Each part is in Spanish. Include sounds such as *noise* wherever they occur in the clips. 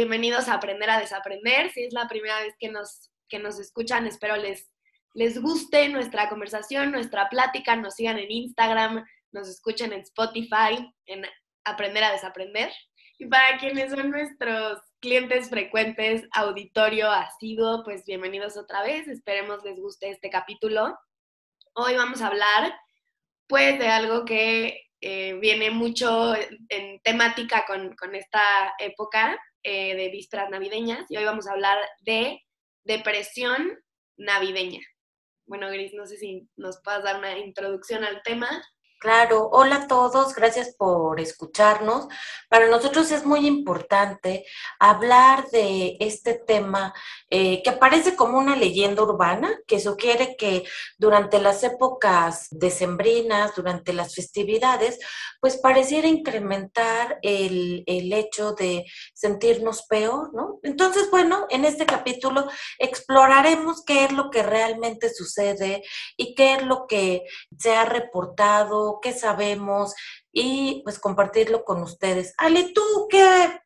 bienvenidos a Aprender a Desaprender. Si es la primera vez que nos, que nos escuchan, espero les, les guste nuestra conversación, nuestra plática, nos sigan en Instagram, nos escuchen en Spotify, en Aprender a Desaprender. Y para quienes son nuestros clientes frecuentes, auditorio asiduo, pues bienvenidos otra vez. Esperemos les guste este capítulo. Hoy vamos a hablar pues de algo que eh, viene mucho en temática con, esta época eh, de vísperas navideñas y hoy vamos a hablar de depresión navideña. Bueno, Gris, no sé si nos puedas dar una introducción al tema. Claro, hola a todos, gracias por escucharnos. Para nosotros es muy importante hablar de este tema eh, que parece como una leyenda urbana, que sugiere que durante las épocas decembrinas, durante las festividades, pues pareciera incrementar el, el hecho de sentirnos peor, ¿no? Entonces, bueno, en este capítulo exploraremos qué es lo que realmente sucede y qué es lo que se ha reportado qué sabemos y pues compartirlo con ustedes. Ale, ¿tú qué,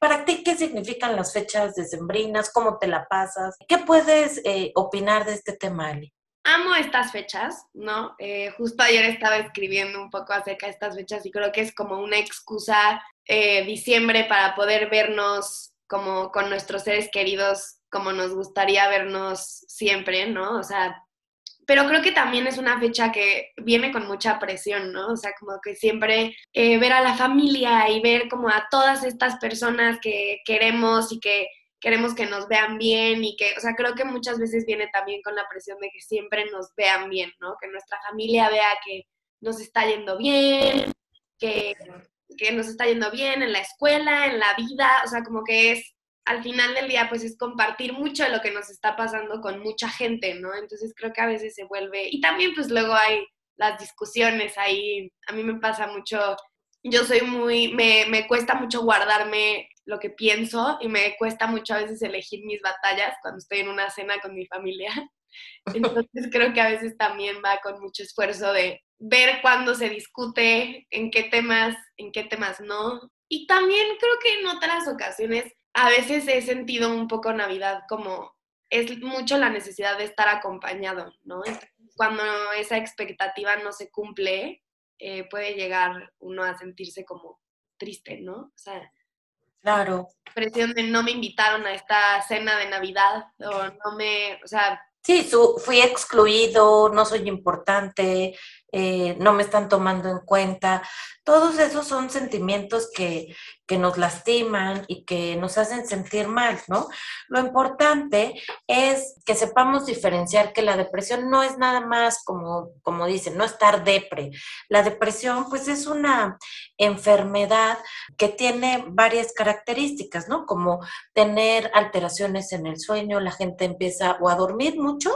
para ti qué significan las fechas decembrinas? ¿Cómo te la pasas? ¿Qué puedes eh, opinar de este tema, Ale? Amo estas fechas, ¿no? Eh, justo ayer estaba escribiendo un poco acerca de estas fechas y creo que es como una excusa eh, diciembre para poder vernos como con nuestros seres queridos como nos gustaría vernos siempre, ¿no? O sea, pero creo que también es una fecha que viene con mucha presión, ¿no? O sea, como que siempre eh, ver a la familia y ver como a todas estas personas que queremos y que queremos que nos vean bien y que, o sea, creo que muchas veces viene también con la presión de que siempre nos vean bien, ¿no? Que nuestra familia vea que nos está yendo bien, que, que nos está yendo bien en la escuela, en la vida, o sea, como que es al final del día, pues es compartir mucho de lo que nos está pasando con mucha gente, ¿no? Entonces creo que a veces se vuelve, y también pues luego hay las discusiones ahí, a mí me pasa mucho, yo soy muy, me, me cuesta mucho guardarme lo que pienso y me cuesta mucho a veces elegir mis batallas cuando estoy en una cena con mi familia. *laughs* Entonces creo que a veces también va con mucho esfuerzo de ver cuándo se discute, en qué temas, en qué temas no. Y también creo que en otras ocasiones a veces he sentido un poco Navidad como es mucho la necesidad de estar acompañado, ¿no? Cuando esa expectativa no se cumple, eh, puede llegar uno a sentirse como triste, ¿no? O sea, claro. Presión de no me invitaron a esta cena de Navidad o no me, o sea... Sí, su, fui excluido, no soy importante, eh, no me están tomando en cuenta. Todos esos son sentimientos que, que, nos lastiman y que nos hacen sentir mal, ¿no? Lo importante es que sepamos diferenciar que la depresión no es nada más como, como dicen, no estar depre. La depresión, pues, es una enfermedad que tiene varias características, ¿no? Como tener alteraciones en el sueño, la gente empieza o a dormir mucho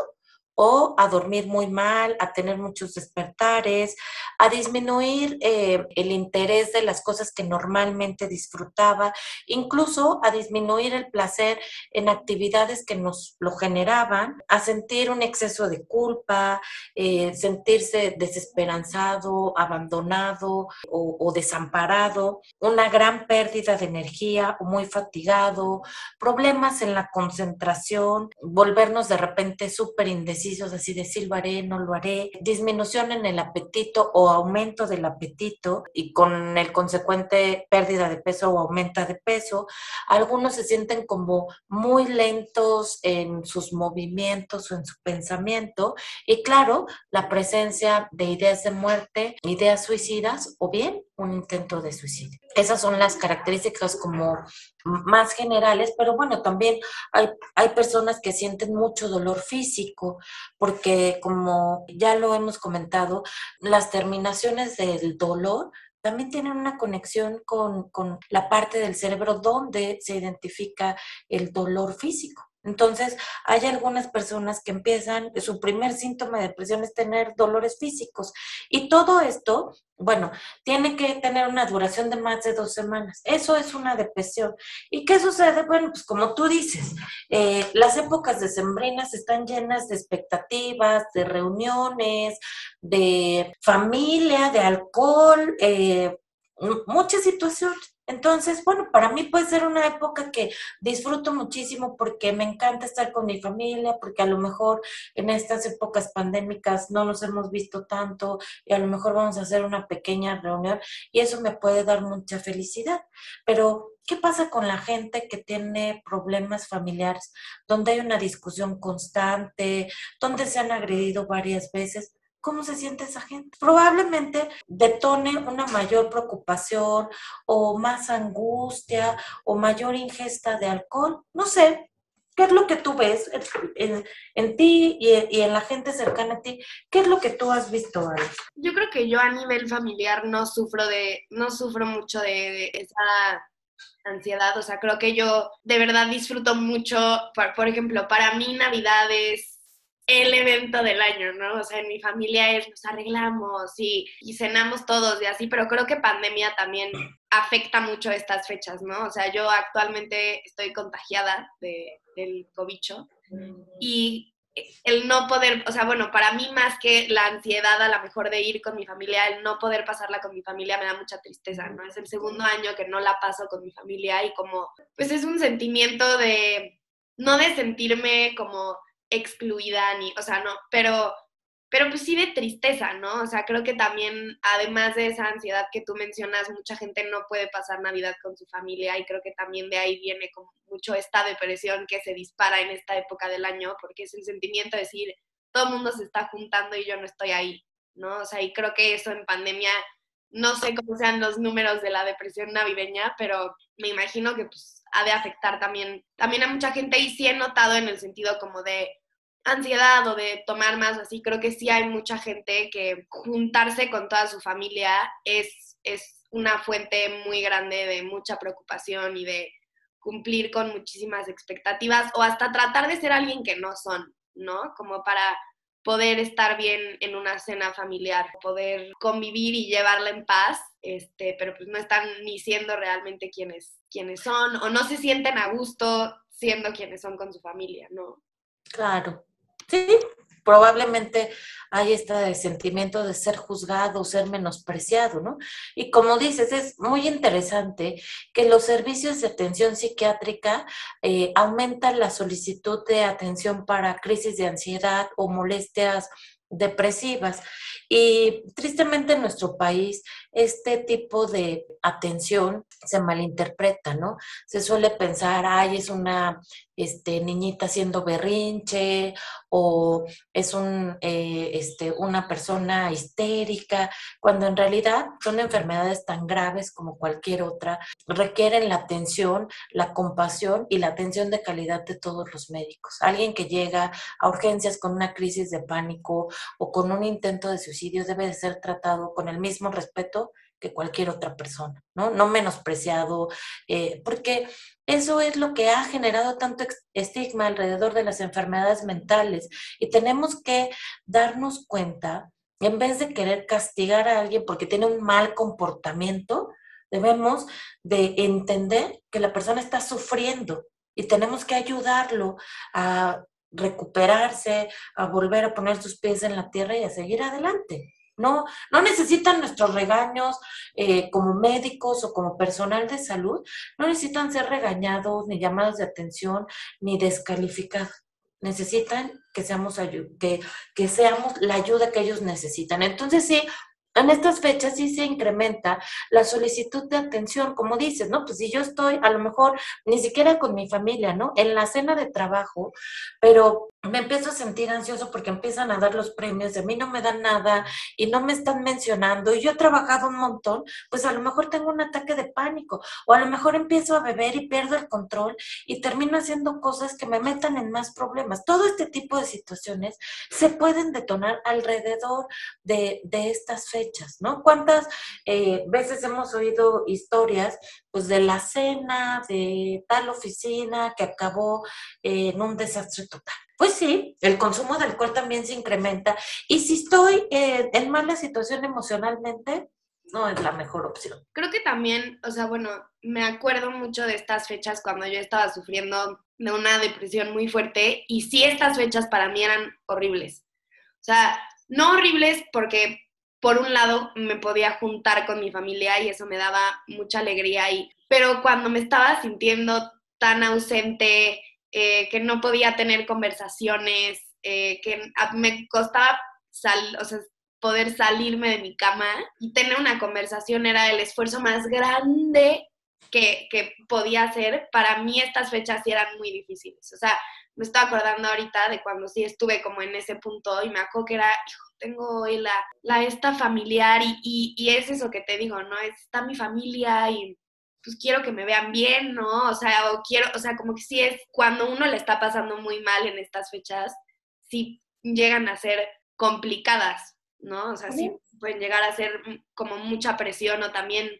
o a dormir muy mal, a tener muchos despertares, a disminuir eh, el interés de las cosas que normalmente disfrutaba, incluso a disminuir el placer en actividades que nos lo generaban, a sentir un exceso de culpa, eh, sentirse desesperanzado, abandonado o, o desamparado, una gran pérdida de energía o muy fatigado, problemas en la concentración, volvernos de repente súper indecisos así de sí lo haré, no lo haré, disminución en el apetito o aumento del apetito y con el consecuente pérdida de peso o aumenta de peso. Algunos se sienten como muy lentos en sus movimientos o en su pensamiento y claro, la presencia de ideas de muerte, ideas suicidas o bien un intento de suicidio. Esas son las características como más generales, pero bueno, también hay, hay personas que sienten mucho dolor físico, porque como ya lo hemos comentado, las terminaciones del dolor también tienen una conexión con, con la parte del cerebro donde se identifica el dolor físico. Entonces, hay algunas personas que empiezan, su primer síntoma de depresión es tener dolores físicos. Y todo esto, bueno, tiene que tener una duración de más de dos semanas. Eso es una depresión. ¿Y qué sucede? Bueno, pues como tú dices, eh, las épocas decembrinas están llenas de expectativas, de reuniones, de familia, de alcohol, eh, muchas situaciones. Entonces, bueno, para mí puede ser una época que disfruto muchísimo porque me encanta estar con mi familia, porque a lo mejor en estas épocas pandémicas no nos hemos visto tanto y a lo mejor vamos a hacer una pequeña reunión y eso me puede dar mucha felicidad. Pero, ¿qué pasa con la gente que tiene problemas familiares, donde hay una discusión constante, donde se han agredido varias veces? ¿Cómo se siente esa gente? Probablemente detone una mayor preocupación o más angustia o mayor ingesta de alcohol. No sé, ¿qué es lo que tú ves en, ti y, en la gente cercana a ti? ¿Qué es lo que tú has visto? Yo creo que yo a nivel familiar no sufro de, no sufro mucho de esa ansiedad, o sea, creo que yo de verdad disfruto mucho, por, por ejemplo, para mí Navidad es el evento del año, ¿no? O sea, en mi familia es nos arreglamos y, cenamos todos y así, pero creo que pandemia también afecta mucho estas fechas, ¿no? O sea, yo actualmente estoy contagiada de, del cobicho y el no poder, o sea, bueno, para mí más que la ansiedad a lo mejor de ir con mi familia, el no poder pasarla con mi familia me da mucha tristeza, ¿no? Es el segundo año que no la paso con mi familia y como, pues es un sentimiento de, no de sentirme como excluida ni, o sea, no, pero, pero pues sí de tristeza, ¿no? O sea, creo que también, además de esa ansiedad que tú mencionas, mucha gente no puede pasar Navidad con su familia y creo que también de ahí viene como mucho esta depresión que se dispara en esta época del año, porque es el sentimiento de decir, todo el mundo se está juntando y yo no estoy ahí, ¿no? O sea, y creo que eso en pandemia, no sé cómo sean los números de la depresión navideña, pero me imagino que pues ha de afectar también, también a mucha gente y sí he notado en el sentido como de ansiedad o de tomar más así, creo que sí hay mucha gente que juntarse con toda su familia es, es una fuente muy grande de mucha preocupación y de cumplir con muchísimas expectativas o hasta tratar de ser alguien que no son, ¿no? Como para poder estar bien en una cena familiar, poder convivir y llevarla en paz, este, pero pues no están ni siendo realmente quienes, quienes son o no se sienten a gusto siendo quienes son con su familia, ¿no? Claro. Sí, probablemente hay este sentimiento de ser juzgado, ser menospreciado, ¿no? Y como dices, es muy interesante que los servicios de atención psiquiátrica eh, aumentan la solicitud de atención para crisis de ansiedad o molestias depresivas. Y tristemente en nuestro país este tipo de atención se malinterpreta, ¿no? Se suele pensar, ay, es una este, niñita haciendo berrinche o es un, eh, este, una persona histérica, cuando en realidad son enfermedades tan graves como cualquier otra, requieren la atención, la compasión y la atención de calidad de todos los médicos. Alguien que llega a urgencias con una crisis de pánico o con un intento de suicidio debe de ser tratado con el mismo respeto que cualquier otra persona, ¿no? No menospreciado, eh, porque eso es lo que ha generado tanto estigma alrededor de las enfermedades mentales y tenemos que darnos cuenta, en vez de querer castigar a alguien porque tiene un mal comportamiento, debemos de entender que la persona está sufriendo y tenemos que ayudarlo a recuperarse, a volver a poner sus pies en la tierra y a seguir adelante. No, no necesitan nuestros regaños eh, como médicos o como personal de salud, no necesitan ser regañados, ni llamados de atención, ni descalificados. Necesitan que seamos, que, que seamos la ayuda que ellos necesitan. Entonces, sí, en estas fechas sí se incrementa la solicitud de atención, como dices, ¿no? Pues si yo estoy a lo mejor ni siquiera con mi familia, ¿no? En la cena de trabajo, pero me empiezo a sentir ansioso porque empiezan a dar los premios, de a mí no me dan nada y no me están mencionando y yo he trabajado un montón, pues a lo mejor tengo un ataque de pánico o a lo mejor empiezo a beber y pierdo el control y termino haciendo cosas que me metan en más problemas. Todo este tipo de situaciones se pueden detonar alrededor de, de estas fechas, ¿no? ¿Cuántas eh, veces hemos oído historias pues de la cena de tal oficina que acabó en un desastre total? Pues sí, el consumo de alcohol también se incrementa. Y si estoy eh, en mala situación emocionalmente, no es la mejor opción. Creo que también, o sea, bueno, me acuerdo mucho de estas fechas cuando yo estaba sufriendo de una depresión muy fuerte y sí estas fechas para mí eran horribles. O sea, no horribles porque por un lado me podía juntar con mi familia y eso me daba mucha alegría y pero cuando me estaba sintiendo tan ausente, eh, que no podía tener conversaciones, eh, que me costaba sal, o poder salirme de mi cama y tener una conversación era el esfuerzo más grande que, que, podía hacer. Para mí estas fechas sí eran muy difíciles. O sea, me estaba acordando ahorita de cuando sí estuve como en ese punto y me acuerdo que era, tengo hoy la, la esta familiar y, y, y, es eso que te digo, ¿no? Está mi familia y pues quiero que me vean bien, ¿no? O sea, o quiero, o sea, como que sí es cuando uno le está pasando muy mal en estas fechas, sí llegan a ser complicadas, ¿no? O sea, sí pueden llegar a ser como mucha presión o también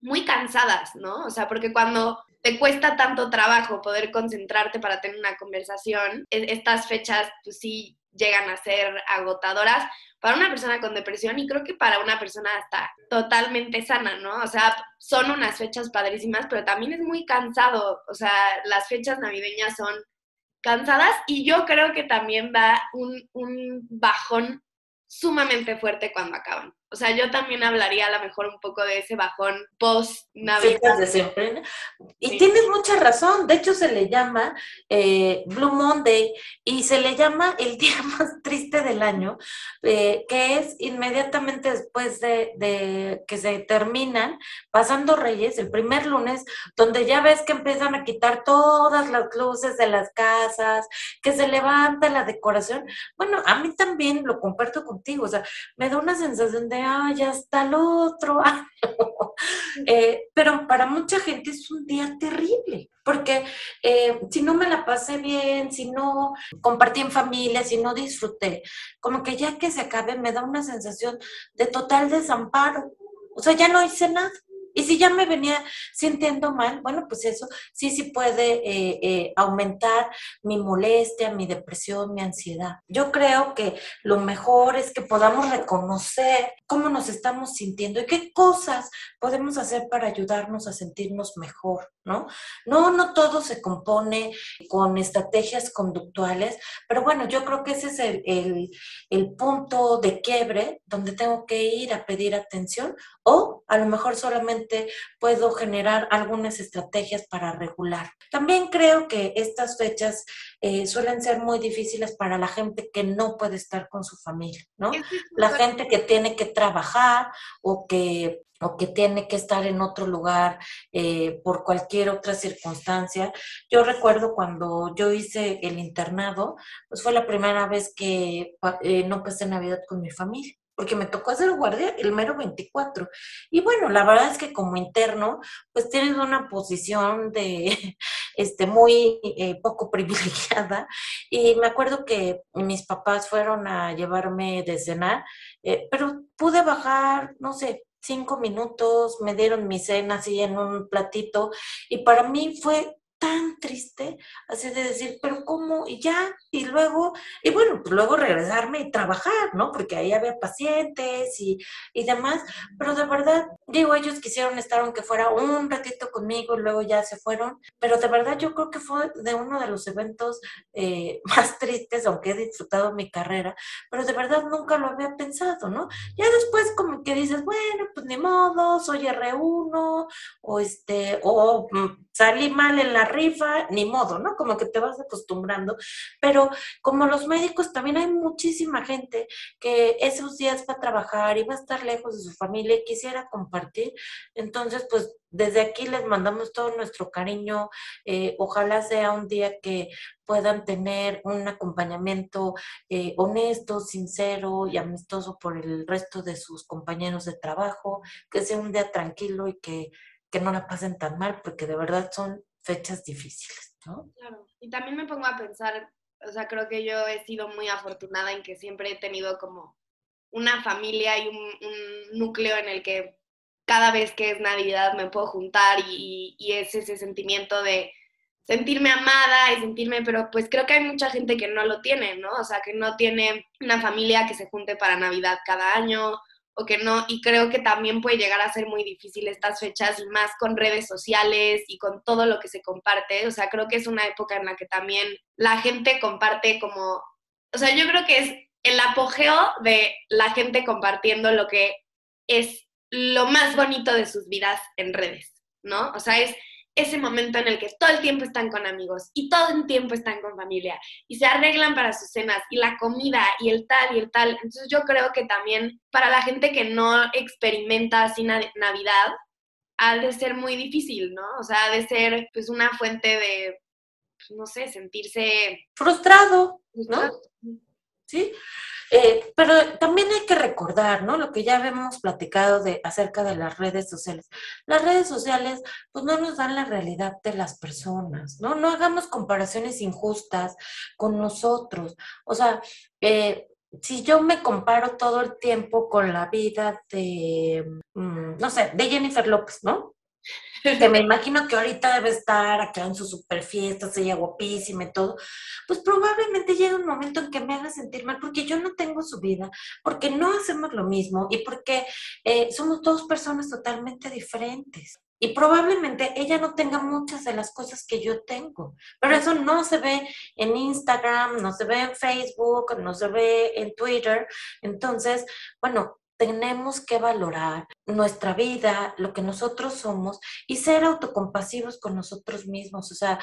muy cansadas, ¿no? O sea, porque cuando te cuesta tanto trabajo poder concentrarte para tener una conversación, e, estas fechas pues sí llegan a ser agotadoras para una persona con depresión y creo que para una persona hasta totalmente sana, ¿no? O sea, son unas fechas padrísimas, pero también es muy cansado, o sea, las fechas navideñas son cansadas y yo creo que también da un, un bajón sumamente fuerte cuando acaban. O sea, yo también hablaría a lo mejor un poco de ese bajón post Navidad. de siempre. Y tienes mucha razón. De hecho, se le llama eh, Blue Monday y se le llama el *laughs* día más triste del año, eh, que es inmediatamente después de, de, que se terminan pasando Reyes, el primer lunes, donde ya ves que empiezan a quitar todas las luces de las casas, que se levanta la decoración. Bueno, a mí también lo comparto contigo. O sea, me da una sensación de ay, hasta el otro *laughs* eh, pero para mucha gente es un día terrible, porque eh, si no me la pasé bien, si no compartí en familia, si no disfruté, como que ya que se acabe me da una sensación de total desamparo. O sea, ya no hice nada. Y si ya me venía sintiendo mal, bueno, pues eso sí, sí puede eh, eh, aumentar mi molestia, mi depresión, mi ansiedad. Yo creo que lo mejor es que podamos reconocer cómo nos estamos sintiendo y qué cosas podemos hacer para ayudarnos a sentirnos mejor, ¿no? No, no todo se compone con estrategias conductuales, pero bueno, yo creo que ese es el, el punto de quiebre donde tengo que ir a pedir atención o a lo mejor solamente puedo generar algunas estrategias para regular. También creo que estas fechas eh, suelen ser muy difíciles para la gente que no puede estar con su familia, ¿no? La gente que tiene que trabajar o que o que tiene que estar en otro lugar eh, por cualquier otra circunstancia. Yo recuerdo cuando yo hice el internado, pues fue la primera vez que eh, no pasé Navidad con mi familia porque me tocó hacer guardia el mero 24. Y bueno, la verdad es que como interno, pues tienes una posición de, *laughs* este, muy eh, poco *laughs* privilegiada. Y me acuerdo que mis papás fueron a llevarme de cenar, eh, pero pude bajar, no sé, cinco minutos, me dieron mi cena así en un platito y para mí fue tan triste, así de decir, pero ¿cómo? Y ya, y luego, y bueno, pues luego regresarme y trabajar, ¿no? Porque ahí había pacientes y, y demás, pero de verdad, digo, ellos quisieron estar aunque fuera un ratito conmigo y luego ya se fueron, pero de verdad yo creo que fue de uno de los eventos eh, *laughs* más tristes, aunque he disfrutado mi carrera, pero de verdad nunca lo había pensado, ¿no? Ya después como que dices, bueno, pues ni modo, soy R1, o este, o mm, salí mal en la rifa, ni modo, ¿no? Como que te vas acostumbrando. Pero como los médicos, también hay muchísima gente que esos días va a trabajar y va a estar lejos de su familia y quisiera compartir. Entonces, pues desde aquí les mandamos todo nuestro cariño. Eh, ojalá sea un día que puedan tener un acompañamiento eh, honesto, sincero y amistoso por el resto de sus compañeros de trabajo, que sea un día tranquilo y que que no la pasen tan mal, porque de verdad son fechas difíciles, ¿no? Claro, y también me pongo a pensar, o sea, creo que yo he sido muy afortunada en que siempre he tenido como una familia y un, núcleo en el que cada vez que es Navidad me puedo juntar y, y, es ese sentimiento de sentirme amada y sentirme, pero pues creo que hay mucha gente que no lo tiene, ¿no? O sea, que no tiene una familia que se junte para Navidad cada año o que no, y creo que también puede llegar a ser muy difícil estas fechas, y más con redes sociales y con todo lo que se comparte, o sea, creo que es una época en la que también la gente comparte como, o sea, yo creo que es el apogeo de la gente compartiendo lo que es lo más bonito de sus vidas en redes, ¿no? O sea, es ese momento en el que todo el tiempo están con amigos y todo el tiempo están con familia y se arreglan para sus cenas y la comida y el tal y el tal. Entonces yo creo que también para la gente que no experimenta así Navidad, ha de ser muy difícil, ¿no? O sea, ha de ser pues una fuente de, pues, no sé, sentirse... Frustrado, ¿no? Sí. Eh, pero también hay que recordar, ¿no? Lo que ya habíamos platicado de, acerca de las redes sociales. Las redes sociales, pues no nos dan la realidad de las personas, ¿no? No hagamos comparaciones injustas con nosotros. O sea, eh, si yo me comparo todo el tiempo con la vida de, mm, no sé, de Jennifer López, ¿no? Que me imagino que ahorita debe estar acá en su super fiesta, ella guapísima y todo, pues probablemente llega un momento en que me haga sentir mal porque yo no tengo su vida, porque no hacemos lo mismo y porque eh, somos dos personas totalmente diferentes. Y probablemente ella no tenga muchas de las cosas que yo tengo, pero eso no se ve en Instagram, no se ve en Facebook, no se ve en Twitter. Entonces, bueno, tenemos que valorar nuestra vida, lo que nosotros somos y ser autocompasivos con nosotros mismos. O sea,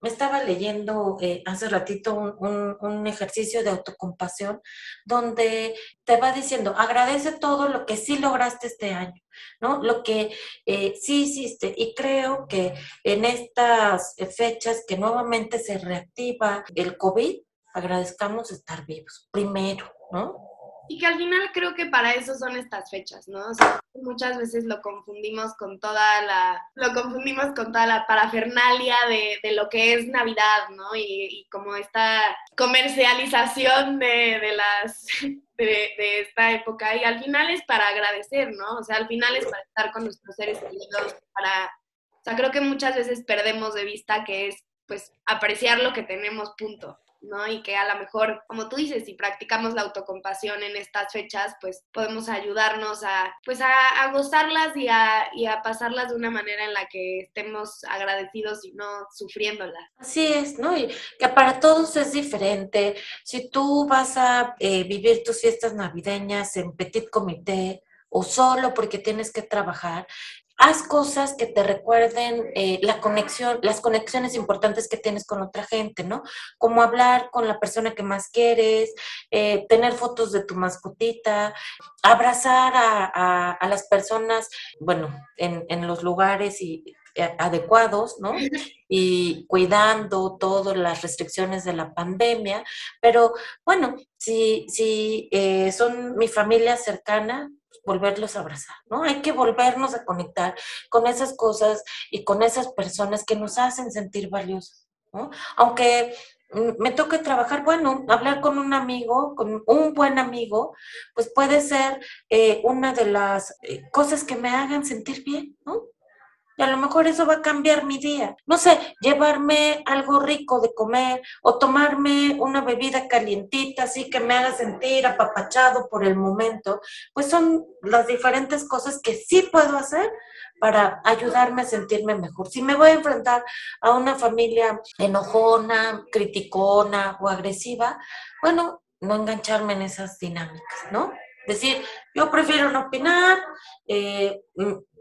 me estaba leyendo eh, hace ratito un, ejercicio de autocompasión donde te va diciendo, agradece todo lo que sí lograste este año, ¿no? Lo que eh, sí hiciste. Y creo que en estas fechas que nuevamente se reactiva el COVID, agradezcamos estar vivos primero, ¿no? Y que al final creo que para eso son estas fechas, ¿no? O sea, muchas veces lo confundimos con toda la, lo confundimos con toda la parafernalia de, de lo que es Navidad, ¿no? Y, y como esta comercialización de, de las, *laughs* de, de, esta época. Y al final es para agradecer, ¿no? O sea, al final es para estar con nuestros seres queridos, para... O sea, creo que muchas veces perdemos de vista que es, pues, apreciar lo que tenemos, punto. ¿No? Y que a lo mejor, como tú dices, si practicamos la autocompasión en estas fechas, pues podemos ayudarnos a, pues a, gozarlas y a, y a, pasarlas de una manera en la que estemos agradecidos y no sufriéndolas. Así es, ¿no? Y que para todos es diferente. Si tú vas a eh, vivir tus fiestas navideñas en petit comité, o solo porque tienes que trabajar, haz cosas que te recuerden eh, la conexión, las conexiones importantes que tienes con otra gente, ¿no? Como hablar con la persona que más quieres, eh, tener fotos de tu mascotita, abrazar a, las personas, bueno, en, en los lugares y eh, adecuados, ¿no? Y cuidando todas las restricciones de la pandemia. Pero bueno, si, si son mi familia cercana, volverlos a abrazar, ¿no? Hay que volvernos a conectar con esas cosas y con esas personas que nos hacen sentir valiosos, ¿no? Aunque mm, me toque trabajar, bueno, hablar con un amigo, con un buen amigo, pues puede ser eh, una de las eh, cosas que me hagan sentir bien, ¿no? Y a lo mejor eso va a cambiar mi día. No sé, llevarme algo rico de comer o tomarme una bebida calientita, así que me haga sentir apapachado por el momento. Pues son las diferentes cosas que sí puedo hacer para ayudarme a sentirme mejor. Si me voy a enfrentar a una familia enojona, criticona o agresiva, bueno, no engancharme en esas dinámicas, ¿no? Decir, yo prefiero no opinar, eh,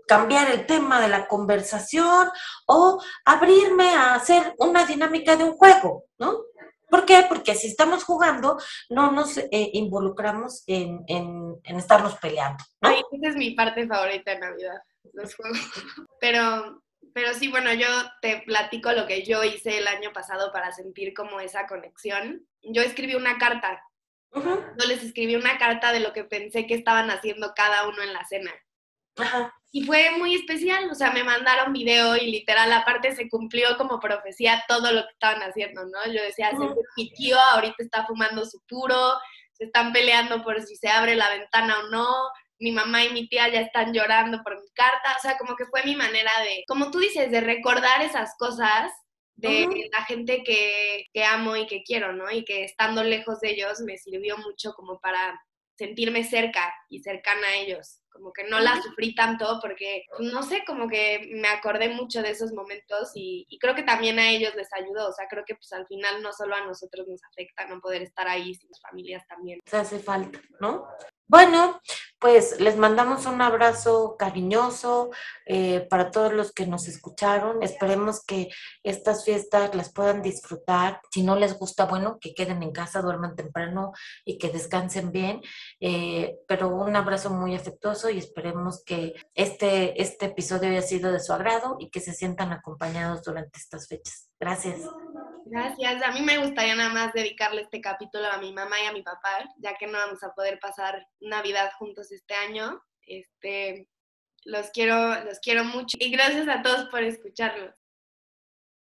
cambiar el tema de la conversación o abrirme a hacer una dinámica de un juego, ¿no? ¿Por qué? Porque si estamos jugando, no nos eh, involucramos en, en, estarnos peleando. Ay, esa es mi parte favorita de Navidad, los juegos. *laughs* Pero, pero sí, bueno, yo te platico lo que yo hice el año pasado para sentir como esa conexión. Yo escribí una carta. Yo les escribí una carta de lo que pensé que estaban haciendo cada uno en la cena. Ajá. Y fue muy especial, o sea, me mandaron video y literal, aparte se cumplió como profecía todo lo que estaban haciendo, ¿no? Yo decía, mi tío ahorita está fumando su puro, se están peleando por si se abre la ventana o no, mi mamá y mi tía ya están llorando por mi carta, o sea, como que fue mi manera de, como tú dices, de recordar esas cosas de la gente que, que amo y que quiero, ¿no? Y que estando lejos de ellos me sirvió mucho como para sentirme cerca y cercana a ellos como que no la sufrí tanto porque, no sé, como que me acordé mucho de esos momentos y, creo que también a ellos les ayudó, o sea, creo que pues al final no solo a nosotros nos afecta no poder estar ahí, sino las familias también. Se hace falta, ¿no? Bueno, pues les mandamos un abrazo cariñoso eh, para todos los que nos escucharon. Esperemos que estas fiestas las puedan disfrutar. Si no les gusta, bueno, que queden en casa, duerman temprano y que descansen bien. Eh, pero un abrazo muy afectuoso y esperemos que este, este episodio haya sido de su agrado y que se sientan acompañados durante estas fechas. Gracias. Gracias. A mí me gustaría nada más dedicarle este capítulo a mi mamá y a mi papá, ya que no vamos a poder pasar Navidad juntos este año. Este, los quiero, los quiero mucho y gracias a todos por escucharlos.